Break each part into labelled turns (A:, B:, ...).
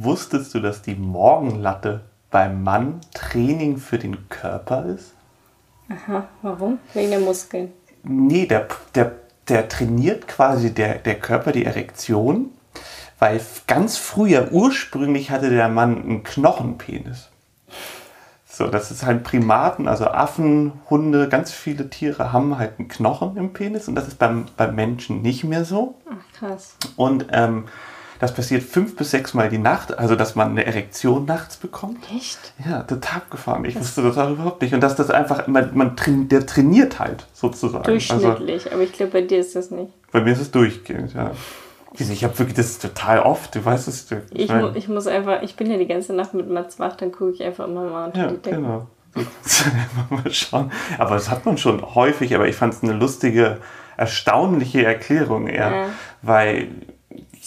A: Wusstest du, dass die Morgenlatte beim Mann Training für den Körper ist?
B: Aha, warum? Wegen der Muskeln.
A: Nee, der, der, der trainiert quasi der, der Körper die Erektion, weil ganz früher, ursprünglich hatte der Mann einen Knochenpenis. So, das ist halt Primaten, also Affen, Hunde, ganz viele Tiere haben halt einen Knochen im Penis und das ist beim, beim Menschen nicht mehr so.
B: Ach, krass.
A: Und ähm, das passiert fünf bis sechs Mal die Nacht, also dass man eine Erektion nachts bekommt.
B: Echt?
A: Ja, total abgefahren. Ich wusste das auch überhaupt nicht. Und dass das einfach, man, man der trainiert halt sozusagen.
B: Durchschnittlich, also, aber ich glaube, bei dir ist das nicht.
A: Bei mir ist es durchgehend, ja. Ich habe wirklich das total oft, du weißt es.
B: Ich, ich, mu ich muss einfach, ich bin ja die ganze Nacht mit Mats wach, dann gucke ich einfach immer mal unter
A: ja, die Decke. Genau. mal schauen. Aber das hat man schon häufig, aber ich fand es eine lustige, erstaunliche Erklärung eher. Ja. Weil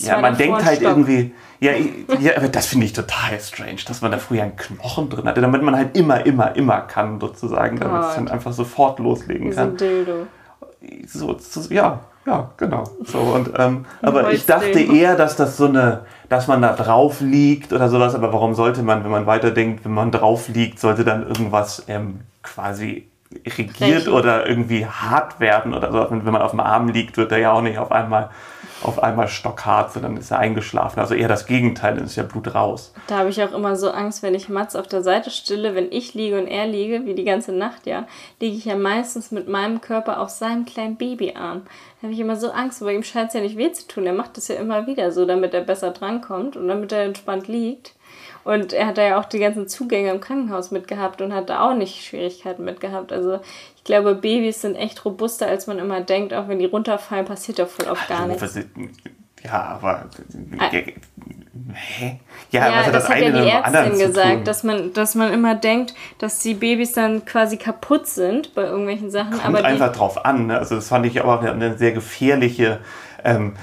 A: ja, man denkt halt irgendwie, ja, ja, aber das finde ich total strange, dass man da früher einen Knochen drin hatte, damit man halt immer, immer, immer kann, sozusagen, damit es dann einfach sofort loslegen kann. So Dildo. So, so, ja, ja, genau. So, und, ähm, aber ich dachte eher, dass das so eine, dass man da drauf liegt oder sowas, aber warum sollte man, wenn man weiterdenkt, wenn man drauf liegt, sollte dann irgendwas ähm, quasi regiert Rechen. oder irgendwie hart werden oder so. Wenn man auf dem Arm liegt, wird er ja auch nicht auf einmal auf einmal stockhart, sondern ist er eingeschlafen. Also eher das Gegenteil, dann ist ja Blut raus.
B: Da habe ich auch immer so Angst, wenn ich Mats auf der Seite stille, wenn ich liege und er liege, wie die ganze Nacht ja, liege ich ja meistens mit meinem Körper auf seinem kleinen Babyarm. Da habe ich immer so Angst, weil ihm scheint es ja nicht weh zu tun. Er macht das ja immer wieder so, damit er besser drankommt und damit er entspannt liegt. Und er hat da ja auch die ganzen Zugänge im Krankenhaus mitgehabt und hat da auch nicht Schwierigkeiten mitgehabt. Also ich glaube, Babys sind echt robuster, als man immer denkt. Auch wenn die runterfallen, passiert da voll oft gar nichts.
A: Ja, aber.
B: Ah. Hä? Ja, ja also das, das hat ja die Ärztin gesagt, dass man, dass man immer denkt, dass die Babys dann quasi kaputt sind bei irgendwelchen Sachen.
A: Kommt aber einfach drauf an. Ne? Also das fand ich aber eine sehr gefährliche ähm,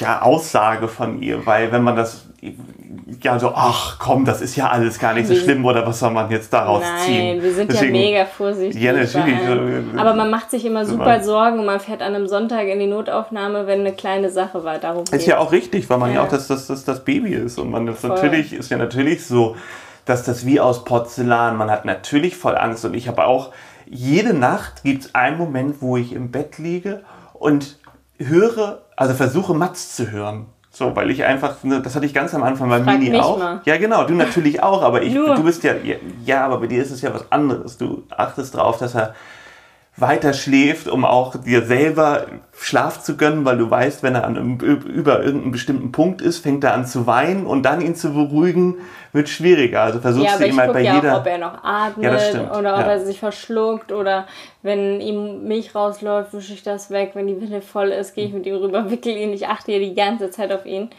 A: ja, Aussage von ihr, weil wenn man das ja so, ach komm, das ist ja alles gar nicht so schlimm oder was soll man jetzt daraus Nein, ziehen?
B: Nein, wir sind Deswegen, ja mega vorsichtig. Ja, natürlich. Aber man macht sich immer super Sorgen und man fährt an einem Sonntag in die Notaufnahme, wenn eine kleine Sache war. Darum
A: ist ja auch richtig, weil man ja, ja auch das, das, das, das Baby ist und man das natürlich ist ja natürlich so, dass das wie aus Porzellan, man hat natürlich voll Angst und ich habe auch jede Nacht gibt es einen Moment, wo ich im Bett liege und höre, also versuche Mats zu hören. So, weil ich einfach, ne, das hatte ich ganz am Anfang bei Frag Mini auch. Mal. Ja, genau, du natürlich auch, aber ich, du bist ja, ja, aber bei dir ist es ja was anderes. Du achtest darauf, dass er weiter schläft, um auch dir selber Schlaf zu gönnen, weil du weißt, wenn er an über irgendeinen bestimmten Punkt ist, fängt er an zu weinen und dann ihn zu beruhigen, wird schwieriger. Also versuchst ja, du ihm halt bei ja jeder.
B: Auch, ob er noch atmet ja, oder ob ja. er sich verschluckt oder wenn ihm Milch rausläuft, wische ich das weg. Wenn die Wille voll ist, gehe ich mit ihm rüber, wickel ihn. Ich achte ja die ganze Zeit auf ihn.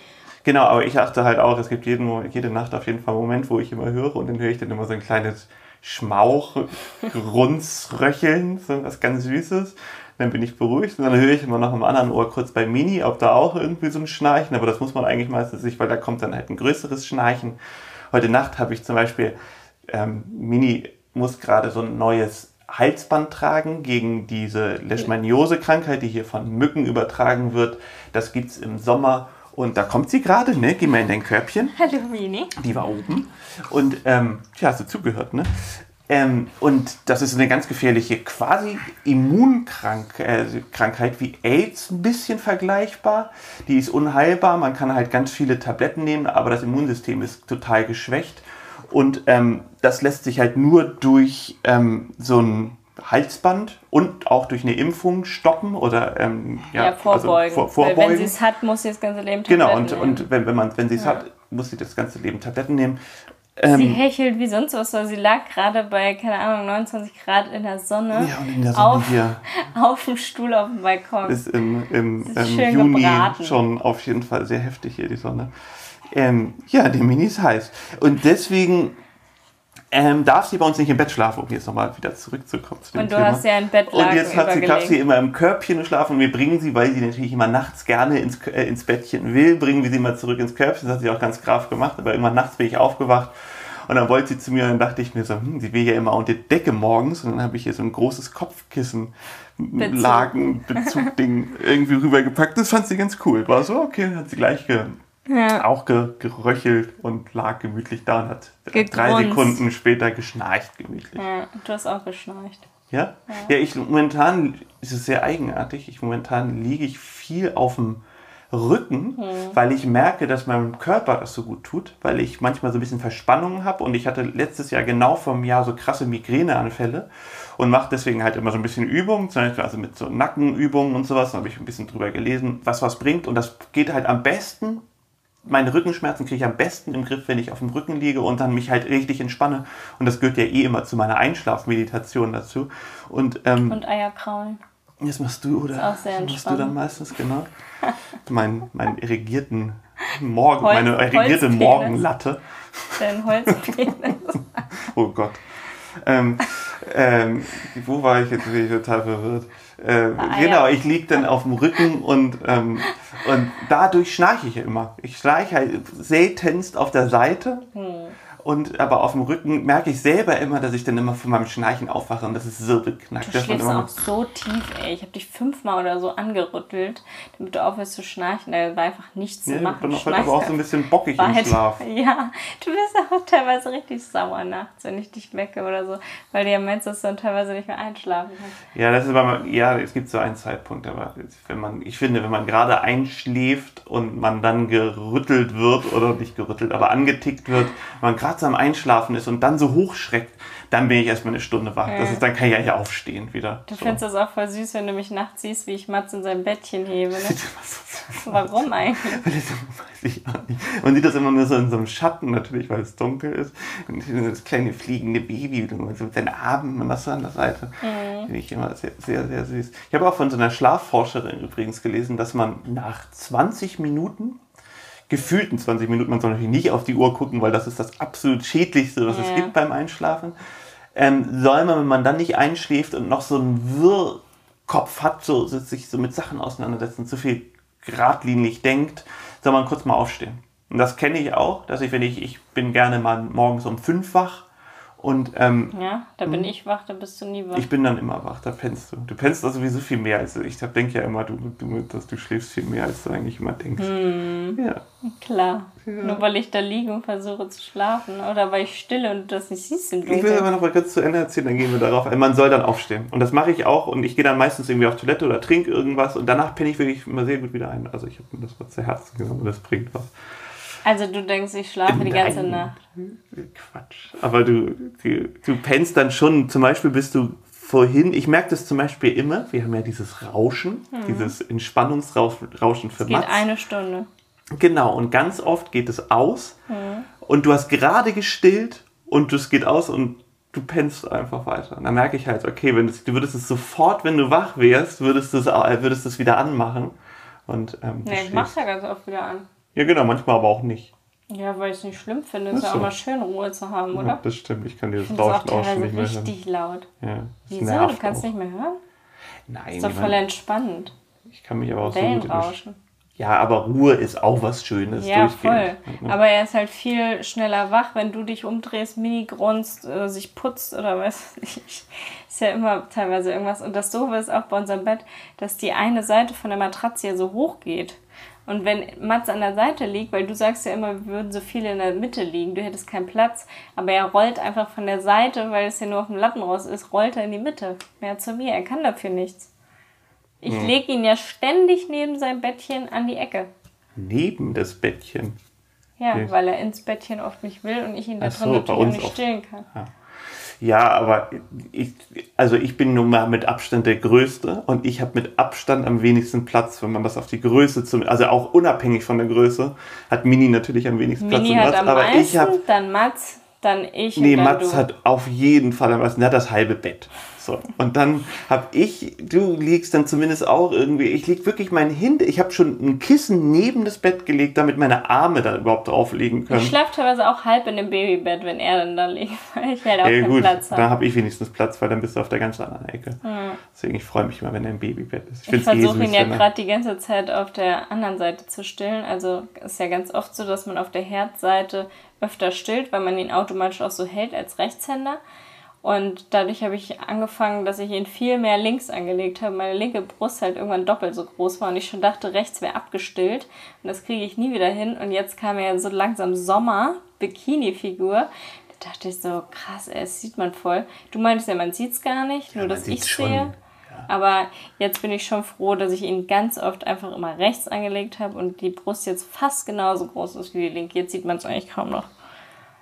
A: Genau, aber ich achte halt auch, es gibt jeden, jede Nacht auf jeden Fall einen Moment, wo ich immer höre und dann höre ich dann immer so ein kleines Schmauch, Grunzröcheln, so was ganz Süßes. Dann bin ich beruhigt und dann höre ich immer noch am anderen Ohr kurz bei Mini, ob da auch irgendwie so ein Schnarchen, aber das muss man eigentlich meistens nicht, weil da kommt dann halt ein größeres Schnarchen. Heute Nacht habe ich zum Beispiel, ähm, Mini muss gerade so ein neues Halsband tragen gegen diese Leishmaniose-Krankheit, die hier von Mücken übertragen wird. Das gibt es im Sommer und da kommt sie gerade, ne? Geh mal in dein Körbchen.
B: Hallo Mini.
A: Die war oben. Und, ähm, tja, hast du zugehört, ne? Ähm, und das ist eine ganz gefährliche quasi Immunkrankheit äh, wie AIDS, ein bisschen vergleichbar. Die ist unheilbar, man kann halt ganz viele Tabletten nehmen, aber das Immunsystem ist total geschwächt. Und ähm, das lässt sich halt nur durch ähm, so ein Halsband und auch durch eine Impfung stoppen oder ähm,
B: ja, ja, vorbeugen. Also vor, vorbeugen. Weil wenn sie es hat, muss sie das ganze Leben
A: Tabletten Genau, und, nehmen. und wenn, wenn, man, wenn sie es ja. hat, muss sie das ganze Leben Tabletten nehmen.
B: Ähm, sie hechelt wie sonst was, weil sie lag gerade bei, keine Ahnung, 29 Grad in der Sonne.
A: Ja, und in der Sonne auf, hier.
B: Auf dem Stuhl auf dem Balkon.
A: Ist im, im, ist im Juni gebraten. schon auf jeden Fall sehr heftig hier die Sonne. Ähm, ja, die Mini ist heiß. Und deswegen ähm, darf sie bei uns nicht im Bett schlafen, um jetzt nochmal wieder zurückzukommen zu dem
B: Und du Thema. hast ja ein Bett
A: Und jetzt hat sie, darf sie immer im Körbchen schlafen und wir bringen sie, weil sie natürlich immer nachts gerne ins, äh, ins Bettchen will, bringen wir sie mal zurück ins Körbchen. Das hat sie auch ganz brav gemacht, aber irgendwann nachts bin ich aufgewacht und dann wollte sie zu mir und dann dachte ich mir so, hm, sie will ja immer unter Decke morgens und dann habe ich hier so ein großes Kopfkissen Lagen, Bezug-Ding irgendwie rübergepackt. Das fand sie ganz cool. War so, okay, dann hat sie gleich ge Ja. Auch ge geröchelt und lag gemütlich da und hat Gegrunzt. drei Sekunden später geschnarcht gemütlich.
B: Ja, du hast auch geschnarcht.
A: Ja? Ja, ja ich momentan ist es sehr eigenartig. Ich momentan liege ich viel auf dem Rücken, hm. weil ich merke, dass meinem Körper das so gut tut, weil ich manchmal so ein bisschen Verspannungen habe und ich hatte letztes Jahr genau vor einem Jahr so krasse Migräneanfälle und mache deswegen halt immer so ein bisschen Übungen, zum Beispiel also mit so Nackenübungen und sowas, da habe ich ein bisschen drüber gelesen, was was bringt und das geht halt am besten meine Rückenschmerzen kriege ich am besten im Griff, wenn ich auf dem Rücken liege und dann mich halt richtig entspanne. Und das gehört ja eh immer zu meiner Einschlafmeditation dazu. Und, ähm,
B: und Eierkraulen.
A: Das machst du, oder? Das ist auch sehr entspannt. machst du dann meistens, genau. mein, mein irrigierten Morgen, Holz, meine irrigierte Holzpenis. Morgenlatte. Dein Holzpenis. oh Gott. Ähm, ähm, wo war ich jetzt? Bin ich total verwirrt. Äh, ah, genau, ja. ich liege dann auf dem Rücken und, ähm, und dadurch schnarche ich immer. Ich schnarche halt seltenst auf der Seite. Hm. Und aber auf dem Rücken merke ich selber immer, dass ich dann immer von meinem Schnarchen aufwache und das ist so beknackt.
B: Du schläfst auch so tief, ey. Ich habe dich fünfmal oder so angerüttelt, damit du aufhörst zu schnarchen. Da war einfach nichts ja, zu machen. Ich bin heute aber auch so ein bisschen bockig im Schlaf. Ja, du bist auch teilweise richtig sauer nachts, wenn ich dich wecke oder so, weil du ja meinst, dass du dann teilweise nicht mehr einschlafen kannst.
A: Ja, das ist aber, ja, es gibt so einen Zeitpunkt, aber wenn man, ich finde, wenn man gerade einschläft und man dann gerüttelt wird oder nicht gerüttelt, aber angetickt wird, man gerade nachts am Einschlafen ist und dann so hochschreckt, dann bin ich erstmal eine Stunde wach. Das ist, dann kann ich ja hier aufstehen wieder.
B: Du so. findest das auch voll süß, wenn du mich nachts siehst, wie ich Mats in sein Bettchen hebe. Ne? Warum eigentlich?
A: weiß ich auch nicht. Man sieht das immer nur so in so einem Schatten natürlich, weil es dunkel ist. Und das kleine fliegende Baby so mit den Armen und das so an der Seite. Mhm. Finde ich immer sehr, sehr, sehr süß. Ich habe auch von so einer Schlafforscherin übrigens gelesen, dass man nach 20 Minuten gefühlten 20 Minuten. Man soll natürlich nicht auf die Uhr gucken, weil das ist das absolut Schädlichste, was ja. es gibt beim Einschlafen. Ähm, soll man, wenn man dann nicht einschläft und noch so einen Wirrkopf hat, so, sich so mit Sachen auseinandersetzen, zu viel geradlinig denkt, soll man kurz mal aufstehen. Und das kenne ich auch, dass ich, wenn ich, ich bin gerne mal morgens um fünf wach und, ähm,
B: ja, da bin hm. ich wach, da bist du nie wach.
A: Ich bin dann immer wach, da pennst du. Du pennst also sowieso viel mehr als ich. Ich denke ja immer, du, du, dass du schläfst viel mehr, als du eigentlich immer denkst. Hm.
B: Ja. Klar. Ja. Nur weil ich da liege und versuche zu schlafen oder weil ich stille und du das nicht siehst
A: im Ich will aber noch mal kurz zu Ende erzählen, dann gehen wir darauf ein. Man soll dann aufstehen. Und das mache ich auch und ich gehe dann meistens irgendwie auf Toilette oder trinke irgendwas und danach penne ich wirklich immer sehr gut wieder ein. Also ich habe mir das mal zu Herzen genommen und das bringt was.
B: Also du denkst, ich schlafe Nein. die ganze Nacht.
A: Quatsch. Aber du, du, du pennst dann schon, zum Beispiel bist du vorhin, ich merke das zum Beispiel immer, wir haben ja dieses Rauschen, mhm. dieses Entspannungsrauschen für
B: Es geht Mats. eine Stunde.
A: Genau, und ganz oft geht es aus mhm. und du hast gerade gestillt und es geht aus und du pennst einfach weiter. Und dann merke ich halt, okay, wenn du würdest es sofort, wenn du wach wärst, würdest du es, würdest es wieder anmachen. Und, ähm,
B: nee, ich mach's ja ganz oft wieder an.
A: Ja, genau, manchmal aber auch nicht.
B: Ja, weil ich es nicht schlimm finde. Es ist ja auch mal schön, Ruhe zu haben, oder? Ja,
A: das stimmt. Ich kann dir das Rauschen auch, auch schon
B: nicht mehr hören. richtig laut. Ja, Wieso? Du kannst auch. nicht mehr hören? Nein. Ist doch voll entspannend.
A: Ich kann mich aber auch so gut rauschen. Ja, aber Ruhe ist auch was Schönes. Ja, voll.
B: Aber er ist halt viel schneller wach, wenn du dich umdrehst, mini grunzt, äh, sich putzt oder was nicht. Ist ja immer teilweise irgendwas. Und das Doofe ist auch bei unserem Bett, dass die eine Seite von der Matratze hier so hoch geht. Und wenn Mats an der Seite liegt, weil du sagst ja immer, wir würden so viele in der Mitte liegen, du hättest keinen Platz, aber er rollt einfach von der Seite, weil es ja nur auf dem Lattenrost ist, rollt er in die Mitte. Mehr zu mir, er kann dafür nichts. Ich hm. lege ihn ja ständig neben sein Bettchen an die Ecke.
A: Neben das Bettchen?
B: Ja, okay. weil er ins Bettchen oft nicht will und ich ihn da drin so, natürlich auch nicht stillen kann. Ja.
A: Ja, aber ich, also ich bin nun mal mit Abstand der Größte und ich habe mit Abstand am wenigsten Platz, wenn man das auf die Größe zum, also auch unabhängig von der Größe, hat Mini natürlich am wenigsten Mini Platz. Mini hat am aber
B: meisten, ich hab, dann Mats, dann ich
A: nee, dann Mats du. hat auf jeden Fall am meisten, der hat das halbe Bett. So. Und dann habe ich, du liegst dann zumindest auch irgendwie, ich lieg wirklich mein Hint, ich habe schon ein Kissen neben das Bett gelegt, damit meine Arme da überhaupt drauf liegen können.
B: Ich schlafe teilweise auch halb in dem Babybett, wenn er dann da liegt, weil ich halt auch ja, gut,
A: Platz habe. Da habe ich wenigstens Platz, weil dann bist du auf der ganz anderen Ecke. Hm. Deswegen, ich freue mich immer, wenn er im Babybett ist.
B: Ich, ich versuche eh ihn ja gerade die ganze Zeit auf der anderen Seite zu stillen. Also ist ja ganz oft so, dass man auf der Herzseite öfter stillt, weil man ihn automatisch auch so hält als Rechtshänder. Und dadurch habe ich angefangen, dass ich ihn viel mehr links angelegt habe. Meine linke Brust halt irgendwann doppelt so groß war und ich schon dachte, rechts wäre abgestillt. Und das kriege ich nie wieder hin. Und jetzt kam ja so langsam Sommer, Bikini-Figur. Da dachte ich so, krass, ey, das sieht man voll. Du meintest ja, man sieht es gar nicht, ja, nur dass ich sehe. Aber jetzt bin ich schon froh, dass ich ihn ganz oft einfach immer rechts angelegt habe und die Brust jetzt fast genauso groß ist wie die linke. Jetzt sieht man es eigentlich kaum noch.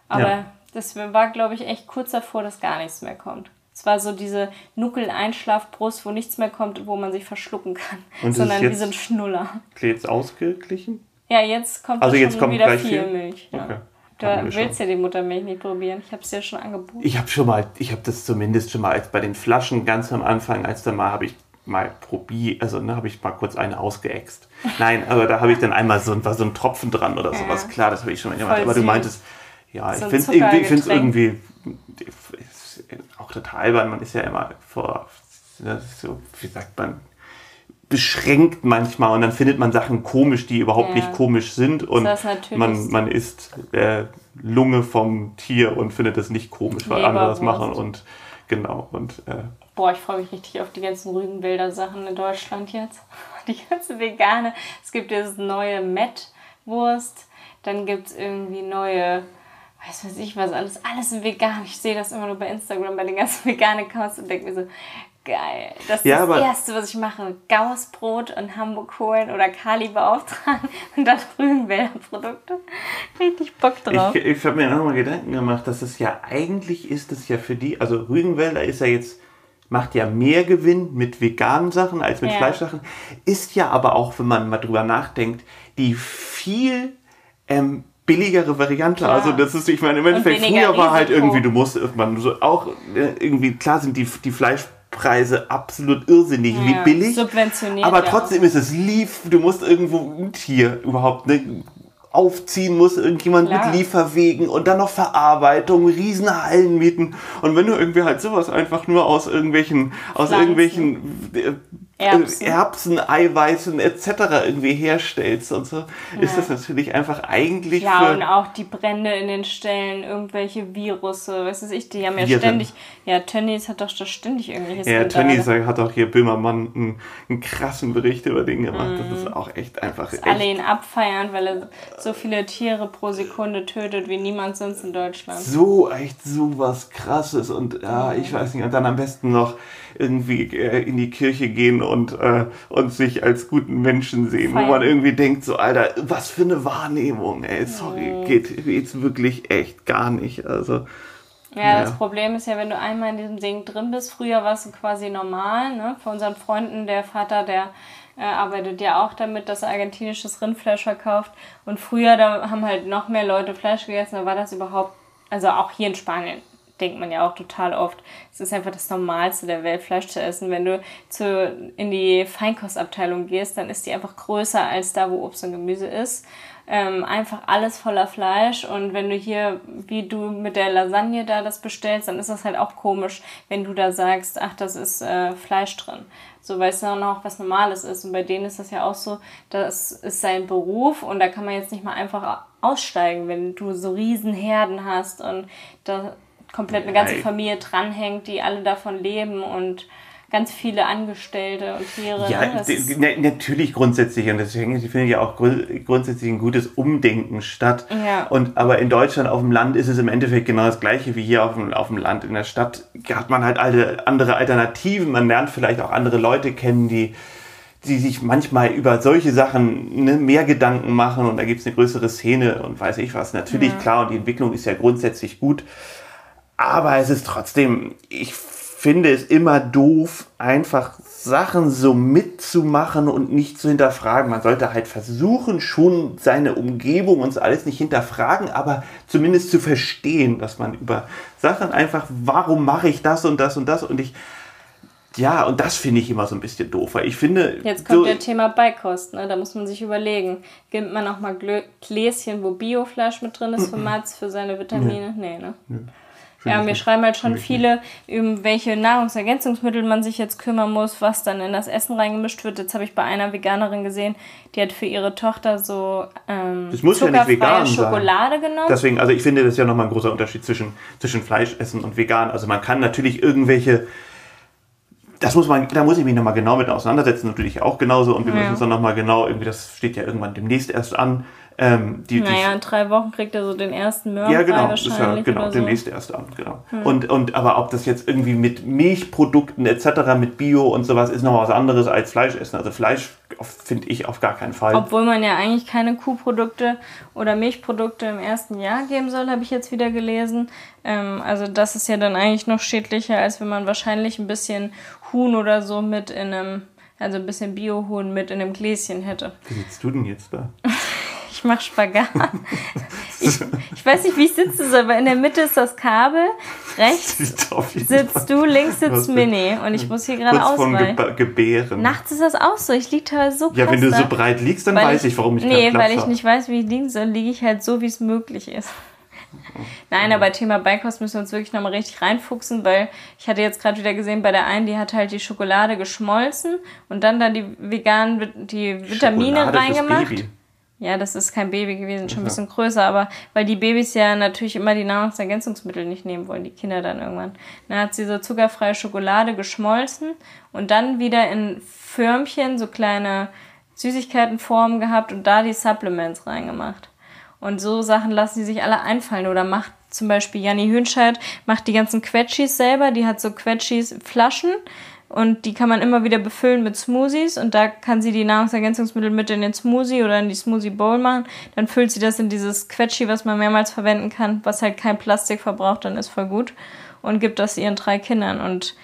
B: Aber ja. das war, glaube ich, echt kurz davor, dass gar nichts mehr kommt. Es war so diese Nuckel-Einschlafbrust, wo nichts mehr kommt, wo man sich verschlucken kann, und sondern wie so ein Schnuller.
A: Jetzt ausgeglichen?
B: Ja, jetzt kommt also jetzt kommt wieder viel, viel Milch. Ja. Du willst ja die Muttermilch nicht probieren. Ich habe es dir schon angeboten.
A: Ich habe schon mal, ich habe das zumindest schon mal als bei den Flaschen ganz am Anfang, als dann mal habe ich mal probiert, also ne, habe ich mal kurz eine ausgeäxt. Nein, aber da habe ich dann einmal so, war so ein Tropfen dran oder sowas. Ja. Klar, das habe ich schon mal gemacht. Aber du meintest, ja, so ich finde es irgendwie, irgendwie auch total albern. Man ist ja immer vor, so, wie sagt man, beschränkt manchmal und dann findet man Sachen komisch, die überhaupt ja. nicht komisch sind und man, man isst äh, Lunge vom Tier und findet es nicht komisch, weil andere das machen und genau und äh,
B: Boah, ich freue mich richtig auf die ganzen Rügenwälder Sachen in Deutschland jetzt. Die ganze vegane. Es gibt jetzt neue Met-Wurst, dann gibt es irgendwie neue weiß was ich was, alles, alles vegan. Ich sehe das immer nur bei Instagram, bei den ganzen veganen Accounts und denke mir so, Geil. Das ist ja, das Erste, was ich mache. Gaußbrot und Hamburg holen oder Kali beauftragen und dann Rügenwälder Produkte. Richtig Bock drauf.
A: Ich, ich habe mir auch mal Gedanken gemacht, dass es ja eigentlich ist es ja für die, also Rügenwälder ist ja jetzt, macht ja mehr Gewinn mit veganen Sachen als mit ja. Fleischsachen. Ist ja aber auch, wenn man mal drüber nachdenkt, die viel ähm, billigere Variante. Klar. Also das ist, ich meine, im Endeffekt, früher war halt irgendwie, du musst man so auch äh, irgendwie, klar sind die, die Fleisch Preise absolut irrsinnig, ja, wie billig. Subventioniert. Aber trotzdem ja. ist es lief, du musst irgendwo ein Tier überhaupt ne, aufziehen, muss irgendjemand Klar. mit Lieferwegen und dann noch Verarbeitung, Riesenhallen mieten. Und wenn du irgendwie halt sowas einfach nur aus irgendwelchen, aus irgendwelchen äh, Erbsen. Erbsen, Eiweißen etc. irgendwie herstellst und so, ja. ist das natürlich einfach eigentlich.
B: Ja, und auch die Brände in den Stellen, irgendwelche Virusse, was weiß ich, die haben ja Viren. ständig. Ja, Tönnies hat doch ständig irgendwelches.
A: Ja, Tönnies hat auch hier Böhmermann einen, einen, krassen Bericht über den gemacht. Mhm. Das ist mhm. auch echt einfach. Dass echt
B: alle ihn abfeiern, weil er so viele Tiere pro Sekunde tötet wie niemand sonst in Deutschland.
A: So, echt so was krasses und ja, ich weiß nicht, und dann am besten noch irgendwie äh, in die Kirche gehen und, äh, und sich als guten Menschen sehen, Feiern. wo man irgendwie denkt, so, Alter, was für eine Wahrnehmung, ey, sorry, mhm. geht jetzt wirklich echt gar nicht. Also.
B: Ja, ja, das Problem ist ja, wenn du einmal in diesem Ding drin bist, früher war es quasi normal, ne? Für unseren Freunden, der Vater, der äh, arbeitet ja auch damit, dass er argentinisches Rindfleisch verkauft. Und früher, da haben halt noch mehr Leute Fleisch gegessen, da war das überhaupt, also auch hier in Spanien, denkt man ja auch total oft. Es ist einfach das Normalste der Welt, Fleisch zu essen. Wenn du zu, in die Feinkostabteilung gehst, dann ist die einfach größer als da, wo Obst und Gemüse ist. Ähm, einfach alles voller Fleisch und wenn du hier, wie du mit der Lasagne da das bestellst, dann ist das halt auch komisch, wenn du da sagst, ach, das ist äh, Fleisch drin. So, weil es dann auch was Normales ist. Und bei denen ist das ja auch so, das ist sein Beruf und da kann man jetzt nicht mal einfach aussteigen, wenn du so riesen Herden hast und da komplett eine ganze Familie dranhängt, die alle davon leben und ganz viele Angestellte und Tiere.
A: Ja, ne? natürlich grundsätzlich und deswegen findet ja auch grundsätzlich ein gutes Umdenken statt. Ja. Und aber in Deutschland auf dem Land ist es im Endeffekt genau das gleiche wie hier auf dem, auf dem Land. In der Stadt hat man halt alle andere Alternativen. Man lernt vielleicht auch andere Leute kennen, die die sich manchmal über solche Sachen ne, mehr Gedanken machen und da gibt es eine größere Szene und weiß ich was. Natürlich, ja. klar, und die Entwicklung ist ja grundsätzlich gut. Aber es ist trotzdem, ich finde es immer doof, einfach Sachen so mitzumachen und nicht zu hinterfragen. Man sollte halt versuchen, schon seine Umgebung und alles nicht hinterfragen, aber zumindest zu verstehen, dass man über Sachen einfach, warum mache ich das und das und das und ich, ja, und das finde ich immer so ein bisschen doof, weil ich finde.
B: Jetzt kommt so, der Thema Beikost, ne? da muss man sich überlegen. Gibt man auch mal Gläschen, wo Biofleisch mit drin ist für Mats, für seine Vitamine? Nee, ne? Ja, mir schreiben halt schon viele, um welche Nahrungsergänzungsmittel man sich jetzt kümmern muss, was dann in das Essen reingemischt wird. Jetzt habe ich bei einer Veganerin gesehen, die hat für ihre Tochter so ähm, das muss zuckerfreie ja nicht vegan
A: Schokolade sein. genommen. Deswegen, also ich finde, das ist ja nochmal ein großer Unterschied zwischen, zwischen Fleischessen und vegan. Also man kann natürlich irgendwelche das muss man, da muss ich mich nochmal genau mit auseinandersetzen, natürlich auch genauso. Und wir ja. müssen uns dann nochmal genau, irgendwie, das steht ja irgendwann demnächst erst an,
B: ähm, die, naja, die, in drei Wochen kriegt er so den ersten Mörder. Ja,
A: genau, ist ja, genau, demnächst so. erst an, genau. Hm. Und, und aber ob das jetzt irgendwie mit Milchprodukten etc., mit Bio und sowas ist noch was anderes als Fleisch essen. Also Fleisch finde ich auf gar keinen Fall.
B: Obwohl man ja eigentlich keine Kuhprodukte oder Milchprodukte im ersten Jahr geben soll, habe ich jetzt wieder gelesen. Ähm, also das ist ja dann eigentlich noch schädlicher, als wenn man wahrscheinlich ein bisschen Huhn oder so mit in einem, also ein bisschen Biohuhn mit in einem Gläschen hätte.
A: Wie sitzt du denn jetzt da?
B: ich mache Spagat. Ich, ich, weiß nicht, wie ich sitze, aber in der Mitte ist das Kabel. Rechts sitzt du, links sitzt Mini. Und ich muss hier gerade ausweichen. Ge Gebären. Nachts ist das auch so. Ich liege teilweise so
A: Ja, wenn du so breit liegst, dann weiß ich, warum ich
B: Nee, weil ich nicht weiß, wie ich liegen soll, liege ich halt so, wie es möglich ist. Nein, aber Thema Beikost müssen wir uns wirklich nochmal richtig reinfuchsen, weil ich hatte jetzt gerade wieder gesehen, bei der einen, die hat halt die Schokolade geschmolzen und dann da die veganen, die Vitamine Schokolade reingemacht. Baby. Ja, das ist kein Baby gewesen, schon ein bisschen größer, aber weil die Babys ja natürlich immer die Nahrungsergänzungsmittel nicht nehmen wollen, die Kinder dann irgendwann. Dann hat sie so zuckerfreie Schokolade geschmolzen und dann wieder in Förmchen so kleine Süßigkeitenformen gehabt und da die Supplements reingemacht. Und so Sachen lassen sie sich alle einfallen oder macht zum Beispiel Janni Hünscheid, macht die ganzen Quetschis selber, die hat so Quetschis Flaschen und die kann man immer wieder befüllen mit Smoothies. Und da kann sie die Nahrungsergänzungsmittel mit in den Smoothie oder in die Smoothie Bowl machen. Dann füllt sie das in dieses Quetschi, was man mehrmals verwenden kann, was halt kein Plastik verbraucht, dann ist voll gut. Und gibt das ihren drei Kindern. Und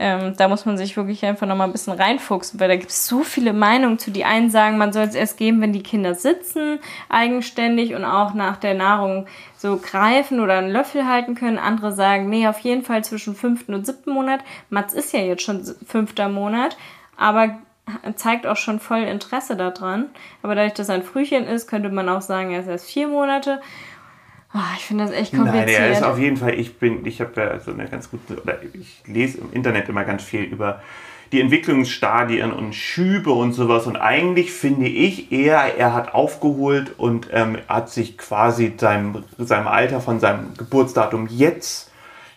B: ähm, da muss man sich wirklich einfach nochmal ein bisschen reinfuchsen, weil da gibt es so viele Meinungen zu. Die einen sagen, man soll es erst geben, wenn die Kinder sitzen, eigenständig und auch nach der Nahrung so greifen oder einen Löffel halten können. Andere sagen, nee, auf jeden Fall zwischen fünften und siebten Monat. Mats ist ja jetzt schon fünfter Monat, aber zeigt auch schon voll Interesse daran. Aber dadurch, dass er ein Frühchen ist, könnte man auch sagen, er ist erst vier Monate. Oh, ich finde das echt kompliziert.
A: Nein, er ist auf jeden Fall, ich bin, ich habe da so eine ganz gute, oder ich lese im Internet immer ganz viel über die Entwicklungsstadien und Schübe und sowas. Und eigentlich finde ich eher, er hat aufgeholt und ähm, hat sich quasi seinem, seinem Alter von seinem Geburtsdatum jetzt,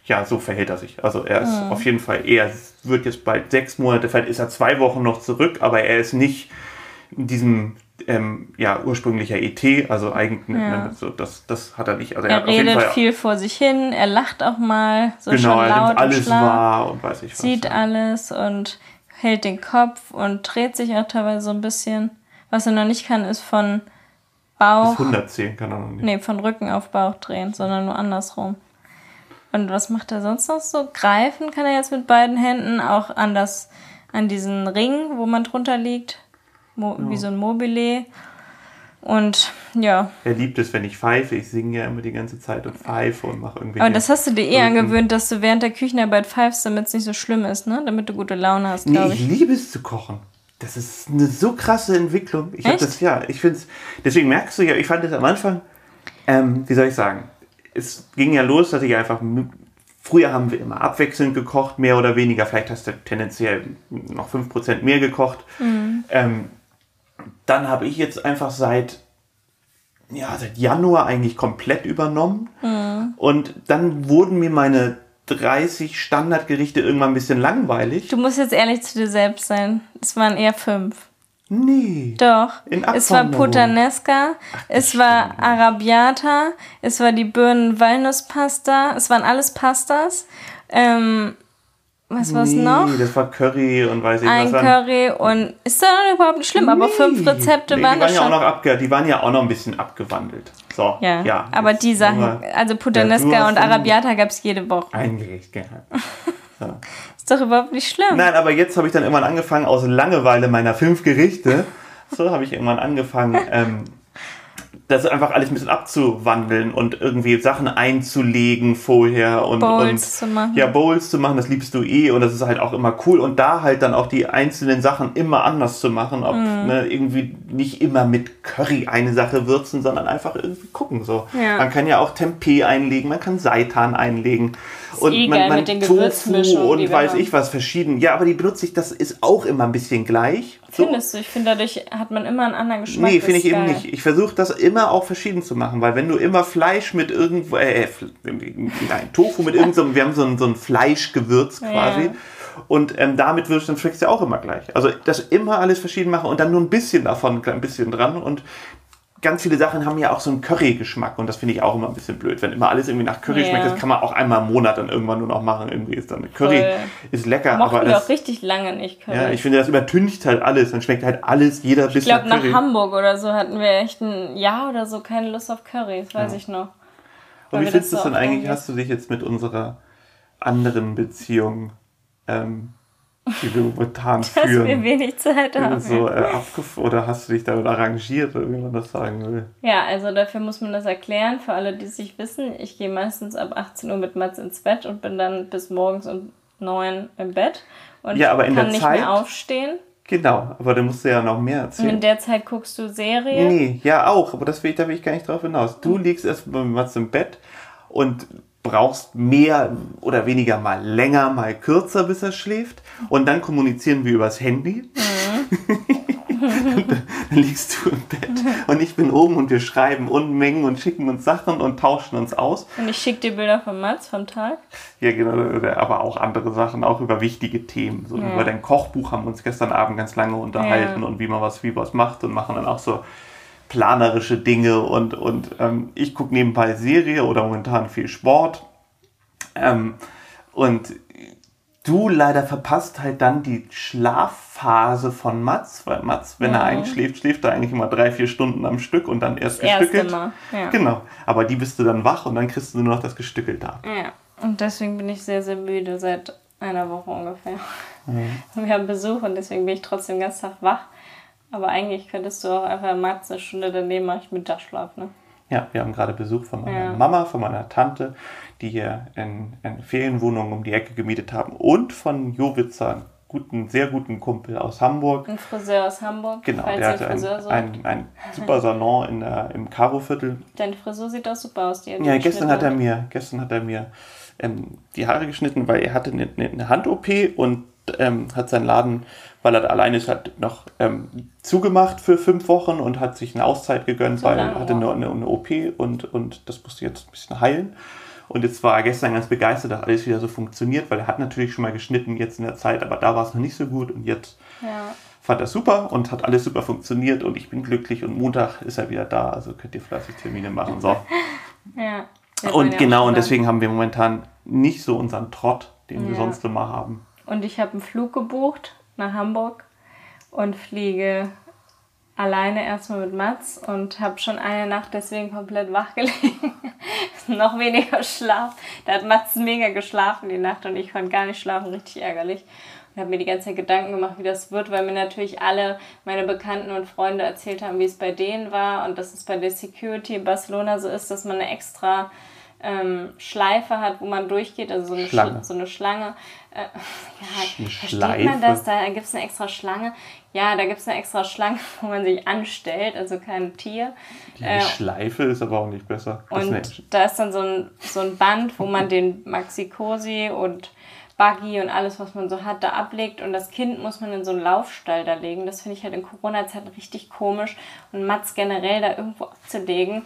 A: ja, so verhält er sich. Also er ist mhm. auf jeden Fall, er wird jetzt bald sechs Monate, vielleicht ist er zwei Wochen noch zurück, aber er ist nicht in diesem ähm, ja, ursprünglicher ET, also eigentlich, ja. ne, so, das, das hat er nicht. Also
B: er, er redet viel vor sich hin, er lacht auch mal, so genau, schon laut er nimmt alles wahr und weiß ich was. Sieht ja. alles und hält den Kopf und dreht sich auch teilweise so ein bisschen. Was er noch nicht kann, ist von Bauch. Bis 110 kann er noch nicht. Nee, von Rücken auf Bauch drehen, sondern nur andersrum. Und was macht er sonst noch so? Greifen kann er jetzt mit beiden Händen, auch an das, an diesen Ring, wo man drunter liegt. Mo ja. wie so ein Mobile. Und ja.
A: Er liebt es, wenn ich pfeife. Ich singe ja immer die ganze Zeit und pfeife und mache irgendwie.
B: Aber das hast du dir eh angewöhnt, dass du während der Küchenarbeit pfeifst, damit es nicht so schlimm ist, ne? Damit du gute Laune hast,
A: nee, ich. ich liebe es zu kochen. Das ist eine so krasse Entwicklung. Ich habe das, ja, ich finde es. Deswegen merkst du ja, ich fand es am Anfang, ähm, wie soll ich sagen, es ging ja los, dass ich einfach Früher haben wir immer abwechselnd gekocht, mehr oder weniger. Vielleicht hast du tendenziell noch 5% mehr gekocht. Mhm. Ähm, dann habe ich jetzt einfach seit, ja, seit Januar eigentlich komplett übernommen. Mhm. Und dann wurden mir meine 30 Standardgerichte irgendwann ein bisschen langweilig.
B: Du musst jetzt ehrlich zu dir selbst sein. Es waren eher fünf. Nee. Doch. es war Puttanesca, es war Arabiata, es war die Birnen-Walnusspasta, es waren alles Pastas. Ähm, was war es nee, noch?
A: das war Curry und weiß ich
B: Ein was. Ein Curry und ist doch überhaupt nicht schlimm, nee. aber fünf Rezepte
A: nee, waren, die waren ja auch noch abge Die waren ja auch noch ein bisschen abgewandelt. So,
B: ja. ja aber die Sachen, also Puttanesca ja, und Arabiata gab es jede Woche.
A: Ein Gericht gehabt.
B: So. Ist doch überhaupt nicht schlimm.
A: Nein, aber jetzt habe ich dann irgendwann angefangen, aus Langeweile meiner fünf Gerichte, so habe ich irgendwann angefangen, ähm, das einfach alles ein bisschen abzuwandeln und irgendwie Sachen einzulegen vorher und, Bowls und zu machen. ja Bowls zu machen, das liebst du eh und das ist halt auch immer cool und da halt dann auch die einzelnen Sachen immer anders zu machen, ob mm. ne, irgendwie nicht immer mit Curry eine Sache würzen, sondern einfach irgendwie gucken so. Ja. Man kann ja auch Tempeh einlegen, man kann Seitan einlegen und eh man, man Tofu und weiß ich was verschieden. Ja, aber die benutze ich, das ist auch immer ein bisschen gleich.
B: So. Findest du? Ich finde, dadurch hat man immer einen anderen Geschmack.
A: Nee, finde ich geil. eben nicht. Ich versuche das immer auch verschieden zu machen, weil wenn du immer Fleisch mit irgendwo, äh, nein, Tofu mit irgendeinem, wir haben so ein, so ein Fleischgewürz quasi. Ja. Und ähm, damit wirst du dann schmeckst ja auch immer gleich. Also das immer alles verschieden machen und dann nur ein bisschen davon, ein bisschen dran. Und ganz viele Sachen haben ja auch so einen Curry-Geschmack und das finde ich auch immer ein bisschen blöd. Wenn immer alles irgendwie nach Curry yeah. schmeckt, das kann man auch einmal im Monat dann irgendwann nur noch machen. Irgendwie ist dann Curry Voll. ist lecker.
B: Mochten aber das, auch richtig lange nicht
A: Curry. Ja, ich finde, das übertüncht halt alles. Dann schmeckt halt alles, jeder
B: bisschen Ich glaube, nach, nach Hamburg oder so hatten wir echt ein Jahr oder so keine Lust auf Curry. Das weiß ja. ich noch.
A: Und wie findest du es denn eigentlich? Hast du dich jetzt mit unserer anderen Beziehung ähm, die wir momentan führen. Dass wir wenig Zeit haben. So, äh, oder hast du dich damit arrangiert, wie man das sagen will?
B: Ja, also dafür muss man das erklären. Für alle, die es nicht wissen, ich gehe meistens ab 18 Uhr mit Mats ins Bett und bin dann bis morgens um 9 im Bett und ja, aber in kann der nicht Zeit, mehr aufstehen.
A: Genau, aber da musst du ja noch mehr
B: erzählen. Und in der Zeit guckst du Serien?
A: Nee, ja auch, aber das will ich, da will ich gar nicht drauf hinaus. Du liegst erst mit Mats im Bett und brauchst mehr oder weniger mal länger, mal kürzer, bis er schläft. Und dann kommunizieren wir übers Handy. Mhm. dann liegst du im Bett und ich bin oben und wir schreiben Unmengen und schicken uns Sachen und tauschen uns aus.
B: Und ich schicke dir Bilder von Mats vom Tag.
A: Ja, genau, aber auch andere Sachen, auch über wichtige Themen. So ja. über dein Kochbuch haben wir uns gestern Abend ganz lange unterhalten ja. und wie man was wie was macht und machen dann auch so planerische Dinge und, und ähm, ich gucke nebenbei Serie oder momentan viel Sport. Ähm, und du leider verpasst halt dann die Schlafphase von Mats, weil Mats, wenn ja. er einschläft, schläft er eigentlich immer drei, vier Stunden am Stück und dann erst das gestückelt. Mal. Ja. Genau. Aber die bist du dann wach und dann kriegst du nur noch das Gestückelte ab.
B: Ja. Und deswegen bin ich sehr, sehr müde seit einer Woche ungefähr. Mhm. Wir haben Besuch und deswegen bin ich trotzdem ganz Tag wach. Aber eigentlich könntest du auch einfach Mats eine Stunde daneben mache ich Mittagsschlaf, ne?
A: Ja, wir haben gerade Besuch von meiner ja. Mama, von meiner Tante, die hier in, in Ferienwohnung um die Ecke gemietet haben und von Jowitzer, einen guten, sehr guten Kumpel aus Hamburg.
B: Ein Friseur aus Hamburg.
A: Genau, der hat ein, ein, ein, super Salon in der, im Karo-Viertel.
B: Deine Frisur sieht auch super aus. Die
A: ja, gestern hat er mir, gestern hat er mir ähm, die Haare geschnitten, weil er hatte eine, eine Hand-OP und ähm, hat seinen Laden, weil er alleine ist, hat noch ähm, zugemacht für fünf Wochen und hat sich eine Auszeit gegönnt, so weil er hatte eine, eine, eine, OP und, und das musste jetzt ein bisschen heilen. Und jetzt war er gestern ganz begeistert, dass alles wieder so funktioniert, weil er hat natürlich schon mal geschnitten jetzt in der Zeit, aber da war es noch nicht so gut und jetzt ja. fand er super und hat alles super funktioniert und ich bin glücklich und Montag ist er wieder da, also könnt ihr fleißig Termine machen. So. ja. Und genau, und deswegen haben wir momentan nicht so unseren Trott, den ja. wir sonst immer haben.
B: Und ich habe einen Flug gebucht nach Hamburg und fliege alleine erstmal mit Mats und habe schon eine Nacht deswegen komplett wach gelegen. Noch weniger Schlaf. Da hat Mats mega geschlafen die Nacht und ich konnte gar nicht schlafen, richtig ärgerlich. Und habe mir die ganze Zeit Gedanken gemacht, wie das wird, weil mir natürlich alle meine Bekannten und Freunde erzählt haben, wie es bei denen war und dass es bei der Security in Barcelona so ist, dass man eine extra ähm, Schleife hat, wo man durchgeht, also so eine Schlange. Sch so eine Schlange. Äh, ja, versteht man das? Da gibt es eine extra Schlange. Ja, da gibt es eine extra Schlange, wo man sich anstellt, also kein Tier.
A: Die äh, Schleife ist aber auch nicht besser.
B: Das und ist da ist dann so ein, so ein Band, wo man den Maxi-Cosi und Buggy und alles, was man so hat, da ablegt und das Kind muss man in so einen Laufstall da legen. Das finde ich halt in Corona-Zeiten richtig komisch und Mats generell da irgendwo abzulegen,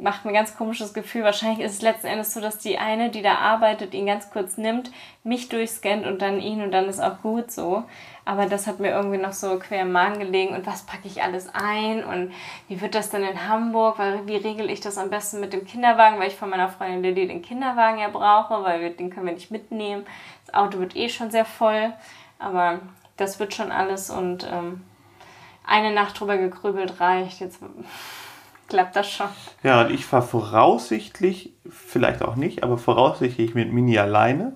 B: macht mir ein ganz komisches Gefühl. Wahrscheinlich ist es letzten Endes so, dass die eine, die da arbeitet, ihn ganz kurz nimmt, mich durchscannt und dann ihn und dann ist auch gut so. Aber das hat mir irgendwie noch so quer im Magen gelegen und was packe ich alles ein und wie wird das denn in Hamburg? Weil, wie regel ich das am besten mit dem Kinderwagen? Weil ich von meiner Freundin Lilly den Kinderwagen ja brauche, weil wir, den können wir nicht mitnehmen. Das Auto wird eh schon sehr voll, aber das wird schon alles und ähm, eine Nacht drüber gegrübelt reicht. Jetzt klappt das schon.
A: Ja, und ich fahre voraussichtlich, vielleicht auch nicht, aber voraussichtlich mit Mini alleine.